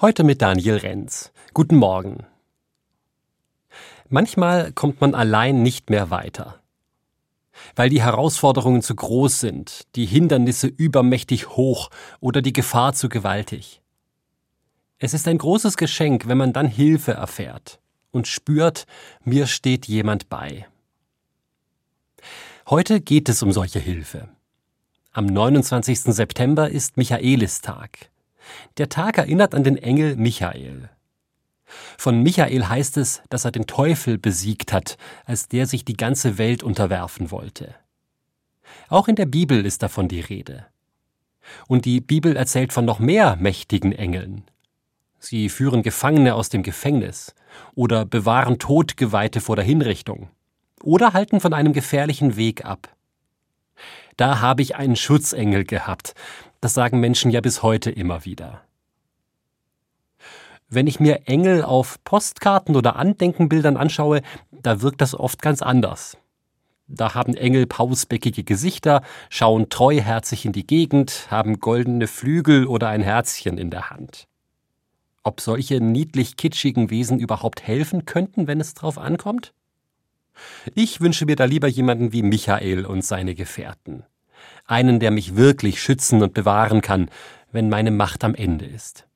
Heute mit Daniel Renz. Guten Morgen. Manchmal kommt man allein nicht mehr weiter. Weil die Herausforderungen zu groß sind, die Hindernisse übermächtig hoch oder die Gefahr zu gewaltig. Es ist ein großes Geschenk, wenn man dann Hilfe erfährt und spürt, mir steht jemand bei. Heute geht es um solche Hilfe. Am 29. September ist Michaelistag. Der Tag erinnert an den Engel Michael. Von Michael heißt es, dass er den Teufel besiegt hat, als der sich die ganze Welt unterwerfen wollte. Auch in der Bibel ist davon die Rede. Und die Bibel erzählt von noch mehr mächtigen Engeln. Sie führen Gefangene aus dem Gefängnis oder bewahren Todgeweihte vor der Hinrichtung oder halten von einem gefährlichen Weg ab. Da habe ich einen Schutzengel gehabt, das sagen Menschen ja bis heute immer wieder. Wenn ich mir Engel auf Postkarten oder Andenkenbildern anschaue, da wirkt das oft ganz anders. Da haben Engel pausbäckige Gesichter, schauen treuherzig in die Gegend, haben goldene Flügel oder ein Herzchen in der Hand. Ob solche niedlich kitschigen Wesen überhaupt helfen könnten, wenn es drauf ankommt? Ich wünsche mir da lieber jemanden wie Michael und seine Gefährten einen, der mich wirklich schützen und bewahren kann, wenn meine Macht am Ende ist.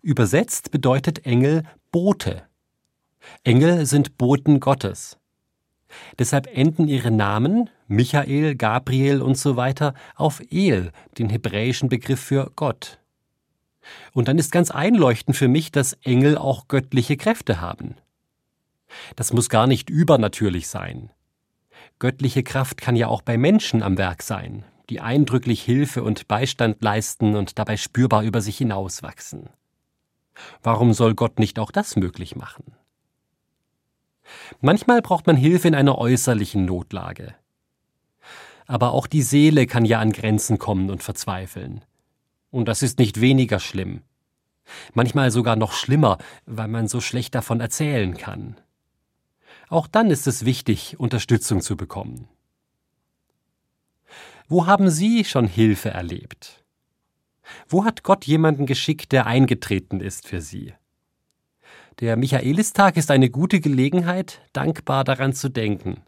Übersetzt bedeutet Engel Bote. Engel sind Boten Gottes. Deshalb enden ihre Namen, Michael, Gabriel und so weiter, auf El, den hebräischen Begriff für Gott. Und dann ist ganz einleuchtend für mich, dass Engel auch göttliche Kräfte haben. Das muss gar nicht übernatürlich sein. Göttliche Kraft kann ja auch bei Menschen am Werk sein, die eindrücklich Hilfe und Beistand leisten und dabei spürbar über sich hinauswachsen. Warum soll Gott nicht auch das möglich machen? Manchmal braucht man Hilfe in einer äußerlichen Notlage. Aber auch die Seele kann ja an Grenzen kommen und verzweifeln. Und das ist nicht weniger schlimm. Manchmal sogar noch schlimmer, weil man so schlecht davon erzählen kann. Auch dann ist es wichtig, Unterstützung zu bekommen. Wo haben Sie schon Hilfe erlebt? Wo hat Gott jemanden geschickt, der eingetreten ist für Sie? Der Michaelistag ist eine gute Gelegenheit, dankbar daran zu denken.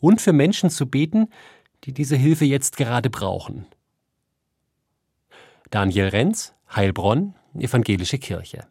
Und für Menschen zu beten, die diese Hilfe jetzt gerade brauchen. Daniel Renz, Heilbronn, Evangelische Kirche.